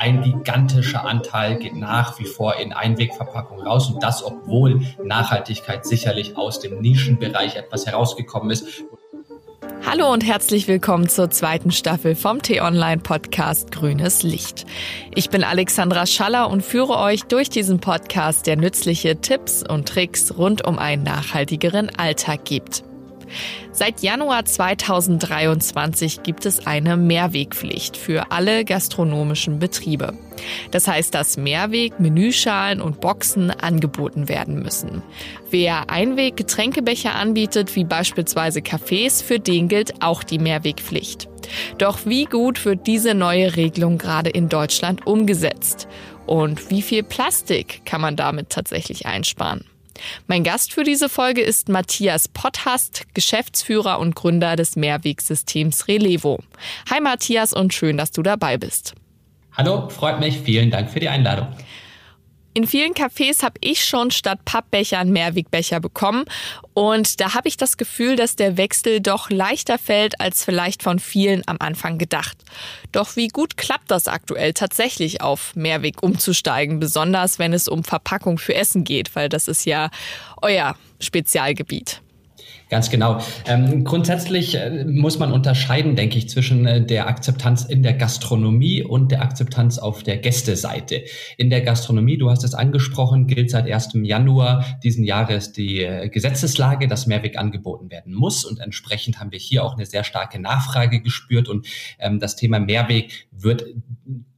ein gigantischer Anteil geht nach wie vor in Einwegverpackungen raus und das, obwohl Nachhaltigkeit sicherlich aus dem Nischenbereich etwas herausgekommen ist. Hallo und herzlich willkommen zur zweiten Staffel vom T-Online-Podcast Grünes Licht. Ich bin Alexandra Schaller und führe euch durch diesen Podcast, der nützliche Tipps und Tricks rund um einen nachhaltigeren Alltag gibt. Seit Januar 2023 gibt es eine Mehrwegpflicht für alle gastronomischen Betriebe. Das heißt, dass Mehrweg, Menüschalen und Boxen angeboten werden müssen. Wer Einweg-Getränkebecher anbietet, wie beispielsweise Cafés, für den gilt auch die Mehrwegpflicht. Doch wie gut wird diese neue Regelung gerade in Deutschland umgesetzt? Und wie viel Plastik kann man damit tatsächlich einsparen? Mein Gast für diese Folge ist Matthias Potthast, Geschäftsführer und Gründer des Mehrwegsystems Relevo. Hi Matthias und schön, dass du dabei bist. Hallo, freut mich. Vielen Dank für die Einladung. In vielen Cafés habe ich schon statt Pappbechern Mehrwegbecher bekommen und da habe ich das Gefühl, dass der Wechsel doch leichter fällt als vielleicht von vielen am Anfang gedacht. Doch wie gut klappt das aktuell tatsächlich auf Mehrweg umzusteigen, besonders wenn es um Verpackung für Essen geht, weil das ist ja euer Spezialgebiet. Ganz genau. Ähm, grundsätzlich äh, muss man unterscheiden, denke ich, zwischen äh, der Akzeptanz in der Gastronomie und der Akzeptanz auf der Gästeseite. In der Gastronomie, du hast es angesprochen, gilt seit 1. Januar diesen Jahres die äh, Gesetzeslage, dass Mehrweg angeboten werden muss. Und entsprechend haben wir hier auch eine sehr starke Nachfrage gespürt. Und ähm, das Thema Mehrweg wird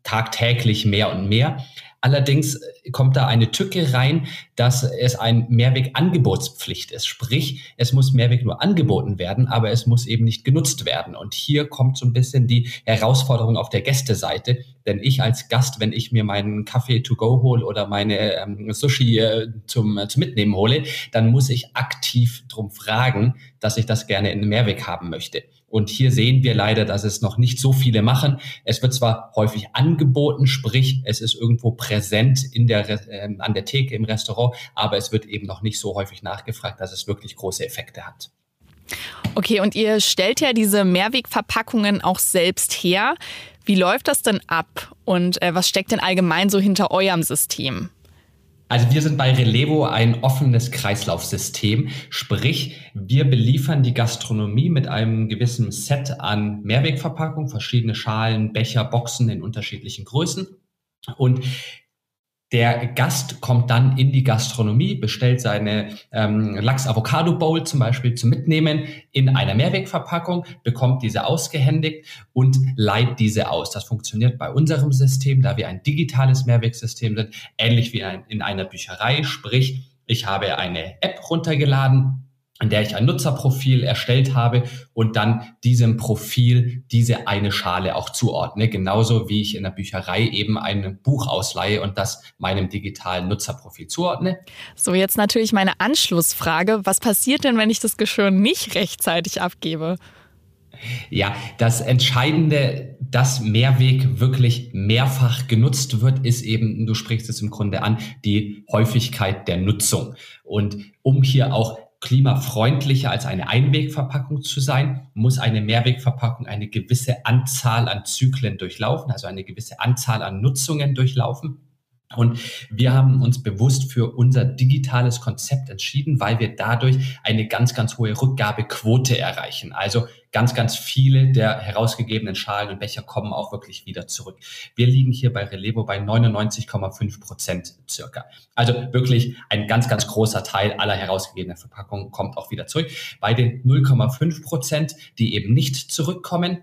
tagtäglich mehr und mehr. Allerdings kommt da eine Tücke rein, dass es ein Mehrwegangebotspflicht ist. Sprich, es muss Mehrweg nur angeboten werden, aber es muss eben nicht genutzt werden. Und hier kommt so ein bisschen die Herausforderung auf der Gästeseite. Denn ich als Gast, wenn ich mir meinen Kaffee to go hole oder meine ähm, Sushi äh, zum, äh, zum Mitnehmen hole, dann muss ich aktiv drum fragen, dass ich das gerne in Mehrweg haben möchte. Und hier sehen wir leider, dass es noch nicht so viele machen. Es wird zwar häufig angeboten, sprich, es ist irgendwo präsent in der, äh, an der Theke im Restaurant, aber es wird eben noch nicht so häufig nachgefragt, dass es wirklich große Effekte hat. Okay, und ihr stellt ja diese Mehrwegverpackungen auch selbst her. Wie läuft das denn ab und äh, was steckt denn allgemein so hinter eurem System? Also wir sind bei Relevo ein offenes Kreislaufsystem, sprich wir beliefern die Gastronomie mit einem gewissen Set an Mehrwegverpackungen, verschiedene Schalen, Becher, Boxen in unterschiedlichen Größen. Und der Gast kommt dann in die Gastronomie, bestellt seine ähm, Lachs-Avocado-Bowl zum Beispiel zum Mitnehmen in einer Mehrwegverpackung, bekommt diese ausgehändigt und leiht diese aus. Das funktioniert bei unserem System, da wir ein digitales Mehrwegsystem sind, ähnlich wie ein, in einer Bücherei. Sprich, ich habe eine App runtergeladen, in der ich ein Nutzerprofil erstellt habe und dann diesem Profil diese eine Schale auch zuordne. Genauso wie ich in der Bücherei eben ein Buch ausleihe und das meinem digitalen Nutzerprofil zuordne. So, jetzt natürlich meine Anschlussfrage. Was passiert denn, wenn ich das Geschirr nicht rechtzeitig abgebe? Ja, das Entscheidende, dass Mehrweg wirklich mehrfach genutzt wird, ist eben, du sprichst es im Grunde an, die Häufigkeit der Nutzung. Und um hier auch klimafreundlicher als eine Einwegverpackung zu sein, muss eine Mehrwegverpackung eine gewisse Anzahl an Zyklen durchlaufen, also eine gewisse Anzahl an Nutzungen durchlaufen. Und wir haben uns bewusst für unser digitales Konzept entschieden, weil wir dadurch eine ganz, ganz hohe Rückgabequote erreichen. Also ganz, ganz viele der herausgegebenen Schalen und Becher kommen auch wirklich wieder zurück. Wir liegen hier bei Relevo bei 99,5 Prozent circa. Also wirklich ein ganz, ganz großer Teil aller herausgegebenen Verpackungen kommt auch wieder zurück. Bei den 0,5 Prozent, die eben nicht zurückkommen,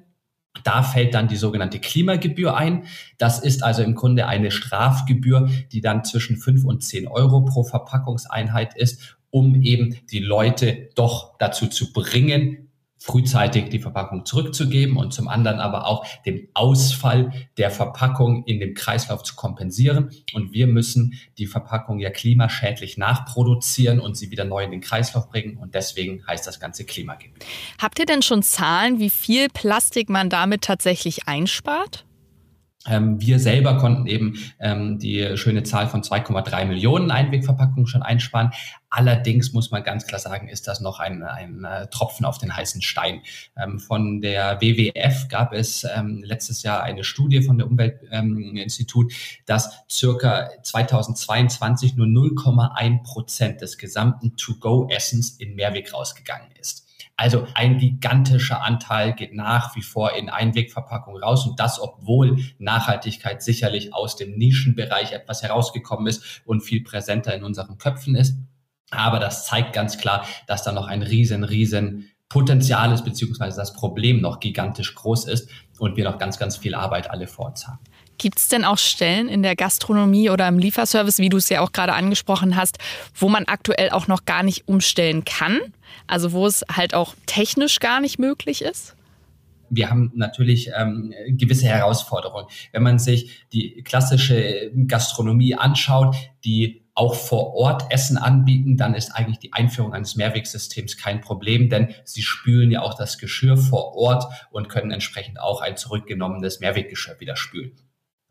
da fällt dann die sogenannte Klimagebühr ein. Das ist also im Grunde eine Strafgebühr, die dann zwischen 5 und 10 Euro pro Verpackungseinheit ist, um eben die Leute doch dazu zu bringen, frühzeitig die Verpackung zurückzugeben und zum anderen aber auch den Ausfall der Verpackung in dem Kreislauf zu kompensieren. Und wir müssen die Verpackung ja klimaschädlich nachproduzieren und sie wieder neu in den Kreislauf bringen. Und deswegen heißt das Ganze Klimagebühr. Habt ihr denn schon Zahlen, wie viel Plastik man damit tatsächlich einspart? Ähm, wir selber konnten eben ähm, die schöne Zahl von 2,3 Millionen Einwegverpackungen schon einsparen. Allerdings muss man ganz klar sagen, ist das noch ein, ein äh, Tropfen auf den heißen Stein. Ähm, von der WWF gab es ähm, letztes Jahr eine Studie von der Umweltinstitut, dass circa 2022 nur 0,1 Prozent des gesamten To-Go-Essens in Mehrweg rausgegangen ist. Also ein gigantischer Anteil geht nach wie vor in Einwegverpackung raus und das, obwohl Nachhaltigkeit sicherlich aus dem Nischenbereich etwas herausgekommen ist und viel präsenter in unseren Köpfen ist. Aber das zeigt ganz klar, dass da noch ein riesen, riesen Potenzial ist, beziehungsweise das Problem noch gigantisch groß ist und wir noch ganz, ganz viel Arbeit alle vor uns haben. Gibt es denn auch Stellen in der Gastronomie oder im Lieferservice, wie du es ja auch gerade angesprochen hast, wo man aktuell auch noch gar nicht umstellen kann? Also wo es halt auch technisch gar nicht möglich ist? wir haben natürlich ähm, gewisse Herausforderungen. Wenn man sich die klassische Gastronomie anschaut, die auch vor Ort Essen anbieten, dann ist eigentlich die Einführung eines Mehrwegsystems kein Problem, denn sie spülen ja auch das Geschirr vor Ort und können entsprechend auch ein zurückgenommenes Mehrweggeschirr wieder spülen.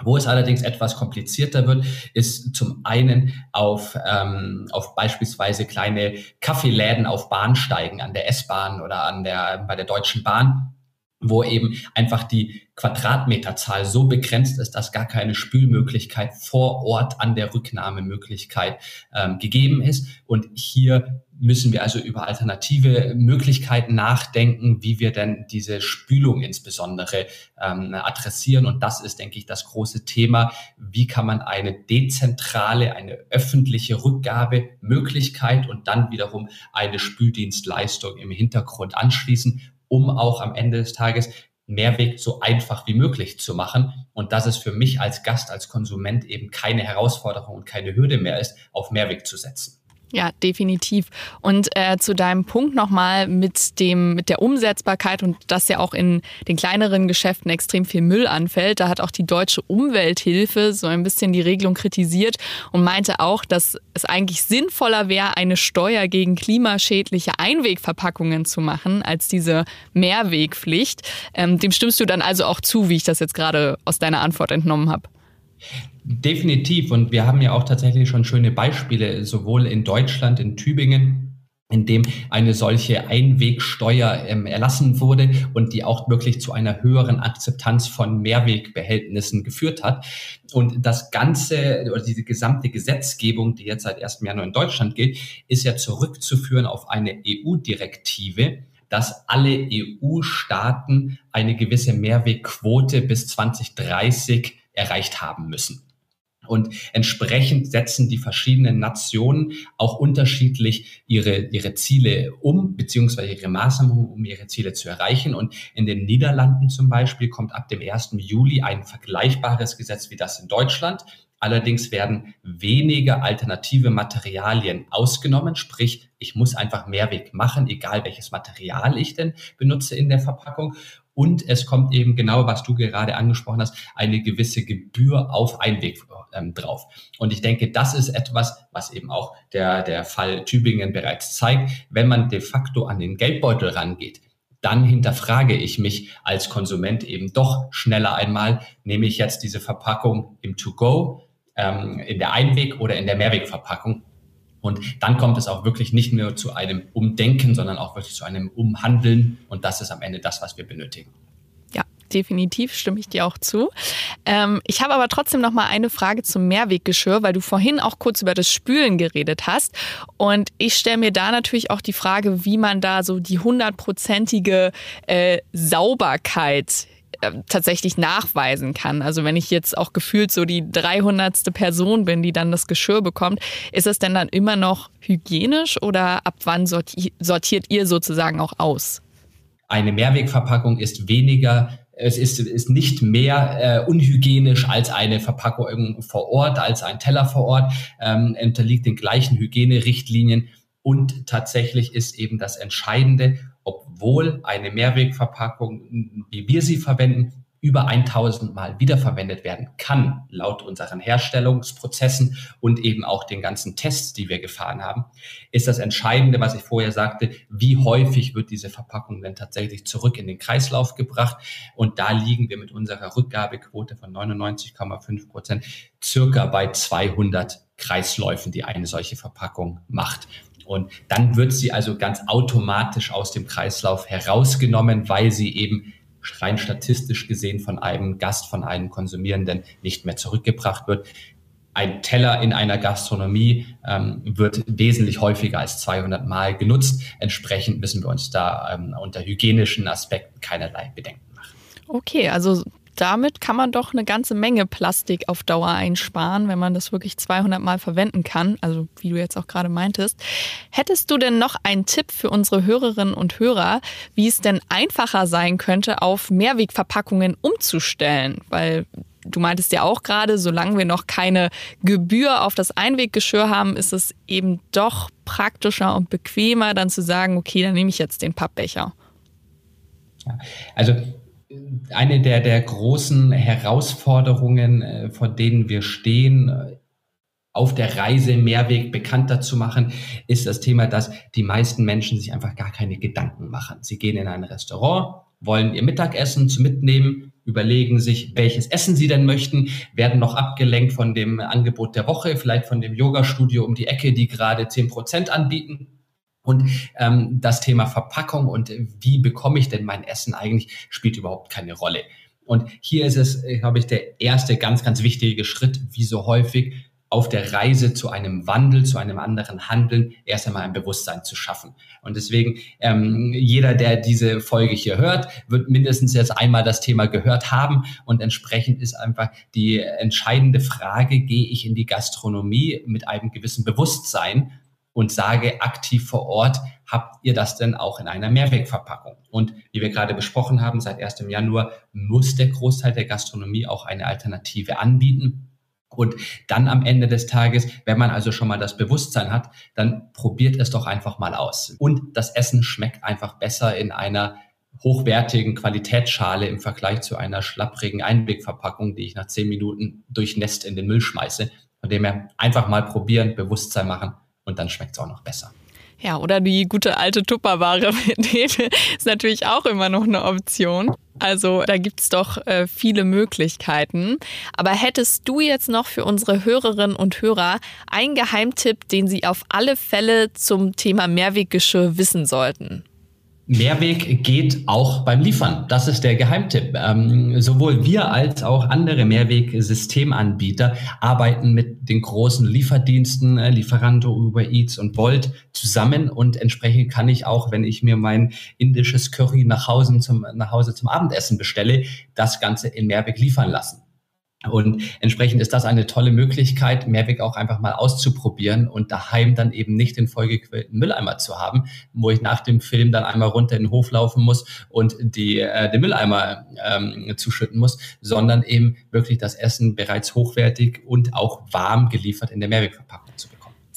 Wo es allerdings etwas komplizierter wird, ist zum einen auf, ähm, auf beispielsweise kleine Kaffeeläden auf Bahnsteigen an der S-Bahn oder an der, bei der Deutschen Bahn wo eben einfach die Quadratmeterzahl so begrenzt ist, dass gar keine Spülmöglichkeit vor Ort an der Rücknahmemöglichkeit ähm, gegeben ist. Und hier müssen wir also über alternative Möglichkeiten nachdenken, wie wir denn diese Spülung insbesondere ähm, adressieren. Und das ist, denke ich, das große Thema. Wie kann man eine dezentrale, eine öffentliche Rückgabemöglichkeit und dann wiederum eine Spüldienstleistung im Hintergrund anschließen, um auch am Ende des Tages Mehrweg so einfach wie möglich zu machen. Und dass es für mich als Gast, als Konsument eben keine Herausforderung und keine Hürde mehr ist, auf Mehrweg zu setzen. Ja, definitiv. Und äh, zu deinem Punkt nochmal mit dem mit der Umsetzbarkeit und dass ja auch in den kleineren Geschäften extrem viel Müll anfällt. Da hat auch die deutsche Umwelthilfe so ein bisschen die Regelung kritisiert und meinte auch, dass es eigentlich sinnvoller wäre, eine Steuer gegen klimaschädliche Einwegverpackungen zu machen, als diese Mehrwegpflicht. Ähm, dem stimmst du dann also auch zu, wie ich das jetzt gerade aus deiner Antwort entnommen habe. Definitiv. Und wir haben ja auch tatsächlich schon schöne Beispiele, sowohl in Deutschland, in Tübingen, in dem eine solche Einwegsteuer ähm, erlassen wurde und die auch wirklich zu einer höheren Akzeptanz von Mehrwegbehältnissen geführt hat. Und das Ganze oder diese gesamte Gesetzgebung, die jetzt seit 1. Januar in Deutschland gilt, ist ja zurückzuführen auf eine EU-Direktive, dass alle EU-Staaten eine gewisse Mehrwegquote bis 2030 erreicht haben müssen. Und entsprechend setzen die verschiedenen Nationen auch unterschiedlich ihre, ihre Ziele um, beziehungsweise ihre Maßnahmen, um ihre Ziele zu erreichen. Und in den Niederlanden zum Beispiel kommt ab dem 1. Juli ein vergleichbares Gesetz wie das in Deutschland. Allerdings werden weniger alternative Materialien ausgenommen, sprich, ich muss einfach Mehrweg machen, egal welches Material ich denn benutze in der Verpackung. Und es kommt eben genau, was du gerade angesprochen hast, eine gewisse Gebühr auf Einweg ähm, drauf. Und ich denke, das ist etwas, was eben auch der, der Fall Tübingen bereits zeigt. Wenn man de facto an den Geldbeutel rangeht, dann hinterfrage ich mich als Konsument eben doch schneller einmal, nehme ich jetzt diese Verpackung im To-Go, ähm, in der Einweg- oder in der Mehrwegverpackung und dann kommt es auch wirklich nicht nur zu einem Umdenken, sondern auch wirklich zu einem Umhandeln. Und das ist am Ende das, was wir benötigen. Ja, definitiv stimme ich dir auch zu. Ähm, ich habe aber trotzdem noch mal eine Frage zum Mehrweggeschirr, weil du vorhin auch kurz über das Spülen geredet hast. Und ich stelle mir da natürlich auch die Frage, wie man da so die hundertprozentige äh, Sauberkeit tatsächlich nachweisen kann. Also wenn ich jetzt auch gefühlt so die 300. Person bin, die dann das Geschirr bekommt, ist es denn dann immer noch hygienisch oder ab wann sortiert ihr sozusagen auch aus? Eine Mehrwegverpackung ist weniger es ist, ist nicht mehr äh, unhygienisch als eine Verpackung vor Ort, als ein Teller vor Ort, ähm, unterliegt den gleichen Hygienerichtlinien und tatsächlich ist eben das Entscheidende, obwohl eine Mehrwegverpackung, wie wir sie verwenden, über 1000 Mal wiederverwendet werden kann, laut unseren Herstellungsprozessen und eben auch den ganzen Tests, die wir gefahren haben, ist das Entscheidende, was ich vorher sagte, wie häufig wird diese Verpackung denn tatsächlich zurück in den Kreislauf gebracht. Und da liegen wir mit unserer Rückgabequote von 99,5 Prozent circa bei 200 Kreisläufen, die eine solche Verpackung macht. Und dann wird sie also ganz automatisch aus dem Kreislauf herausgenommen, weil sie eben rein statistisch gesehen von einem Gast, von einem Konsumierenden nicht mehr zurückgebracht wird. Ein Teller in einer Gastronomie ähm, wird wesentlich häufiger als 200 Mal genutzt. Entsprechend müssen wir uns da ähm, unter hygienischen Aspekten keinerlei Bedenken machen. Okay, also damit kann man doch eine ganze Menge Plastik auf Dauer einsparen, wenn man das wirklich 200 Mal verwenden kann. Also wie du jetzt auch gerade meintest. Hättest du denn noch einen Tipp für unsere Hörerinnen und Hörer, wie es denn einfacher sein könnte, auf Mehrwegverpackungen umzustellen? Weil du meintest ja auch gerade, solange wir noch keine Gebühr auf das Einweggeschirr haben, ist es eben doch praktischer und bequemer, dann zu sagen, okay, dann nehme ich jetzt den Pappbecher. Also eine der, der großen Herausforderungen, äh, vor denen wir stehen, äh, auf der Reise Mehrweg bekannter zu machen, ist das Thema, dass die meisten Menschen sich einfach gar keine Gedanken machen. Sie gehen in ein Restaurant, wollen ihr Mittagessen zu mitnehmen, überlegen sich, welches Essen sie denn möchten, werden noch abgelenkt von dem Angebot der Woche, vielleicht von dem Yoga-Studio um die Ecke, die gerade zehn Prozent anbieten und ähm, das Thema Verpackung und wie bekomme ich denn mein Essen eigentlich, spielt überhaupt keine Rolle. Und hier ist es, äh, glaube ich, der erste ganz, ganz wichtige Schritt, wie so häufig auf der Reise zu einem Wandel, zu einem anderen Handeln, erst einmal ein Bewusstsein zu schaffen. Und deswegen, ähm, jeder, der diese Folge hier hört, wird mindestens jetzt einmal das Thema gehört haben. Und entsprechend ist einfach die entscheidende Frage, gehe ich in die Gastronomie mit einem gewissen Bewusstsein und sage aktiv vor Ort, habt ihr das denn auch in einer Mehrwegverpackung? Und wie wir gerade besprochen haben, seit 1. Januar muss der Großteil der Gastronomie auch eine Alternative anbieten. Und dann am Ende des Tages, wenn man also schon mal das Bewusstsein hat, dann probiert es doch einfach mal aus. Und das Essen schmeckt einfach besser in einer hochwertigen Qualitätsschale im Vergleich zu einer schlapprigen Einwegverpackung, die ich nach zehn Minuten durchnässt in den Müll schmeiße. Von dem her einfach mal probieren, Bewusstsein machen und dann schmeckt es auch noch besser. Ja, oder die gute alte Tupperware ist natürlich auch immer noch eine Option. Also da gibt es doch äh, viele Möglichkeiten. Aber hättest du jetzt noch für unsere Hörerinnen und Hörer einen Geheimtipp, den sie auf alle Fälle zum Thema Mehrweggeschirr wissen sollten? Mehrweg geht auch beim Liefern. Das ist der Geheimtipp. Ähm, sowohl wir als auch andere Mehrwegsystemanbieter arbeiten mit den großen Lieferdiensten, äh, Lieferando, Uber Eats und Volt zusammen und entsprechend kann ich auch, wenn ich mir mein indisches Curry nach Hause zum, nach Hause zum Abendessen bestelle, das Ganze in Mehrweg liefern lassen. Und entsprechend ist das eine tolle Möglichkeit, Mehrweg auch einfach mal auszuprobieren und daheim dann eben nicht den vollgequellten Mülleimer zu haben, wo ich nach dem Film dann einmal runter in den Hof laufen muss und die, äh, den Mülleimer ähm, zuschütten muss, sondern eben wirklich das Essen bereits hochwertig und auch warm geliefert in der Mehrwegverpackung.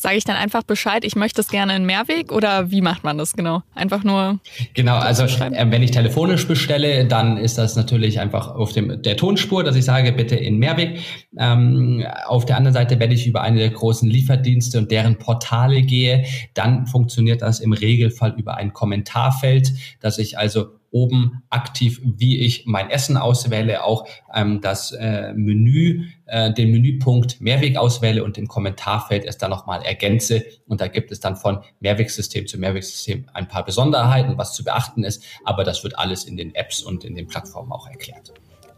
Sage ich dann einfach Bescheid, ich möchte es gerne in Mehrweg oder wie macht man das genau? Einfach nur. Genau, also äh, wenn ich telefonisch bestelle, dann ist das natürlich einfach auf dem, der Tonspur, dass ich sage, bitte in Mehrweg. Ähm, auf der anderen Seite, wenn ich über eine der großen Lieferdienste und deren Portale gehe, dann funktioniert das im Regelfall über ein Kommentarfeld, dass ich also oben aktiv, wie ich mein Essen auswähle, auch ähm, das äh, Menü, äh, den Menüpunkt Mehrweg auswähle und im Kommentarfeld es dann nochmal ergänze. Und da gibt es dann von Mehrwegsystem zu Mehrwegsystem ein paar Besonderheiten, was zu beachten ist. Aber das wird alles in den Apps und in den Plattformen auch erklärt.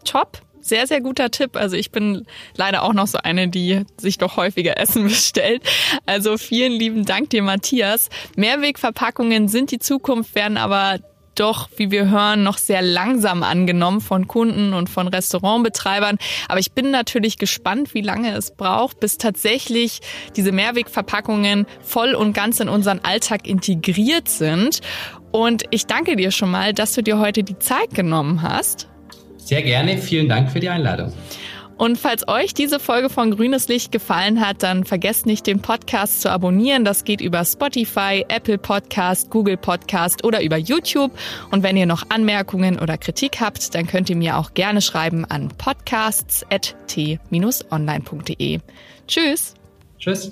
Top sehr, sehr guter Tipp. Also ich bin leider auch noch so eine, die sich doch häufiger Essen bestellt. Also vielen lieben Dank dir, Matthias. Mehrwegverpackungen sind die Zukunft, werden aber doch, wie wir hören, noch sehr langsam angenommen von Kunden und von Restaurantbetreibern. Aber ich bin natürlich gespannt, wie lange es braucht, bis tatsächlich diese Mehrwegverpackungen voll und ganz in unseren Alltag integriert sind. Und ich danke dir schon mal, dass du dir heute die Zeit genommen hast. Sehr gerne. Vielen Dank für die Einladung. Und falls euch diese Folge von Grünes Licht gefallen hat, dann vergesst nicht, den Podcast zu abonnieren. Das geht über Spotify, Apple Podcast, Google Podcast oder über YouTube. Und wenn ihr noch Anmerkungen oder Kritik habt, dann könnt ihr mir auch gerne schreiben an podcasts.t-online.de. Tschüss. Tschüss.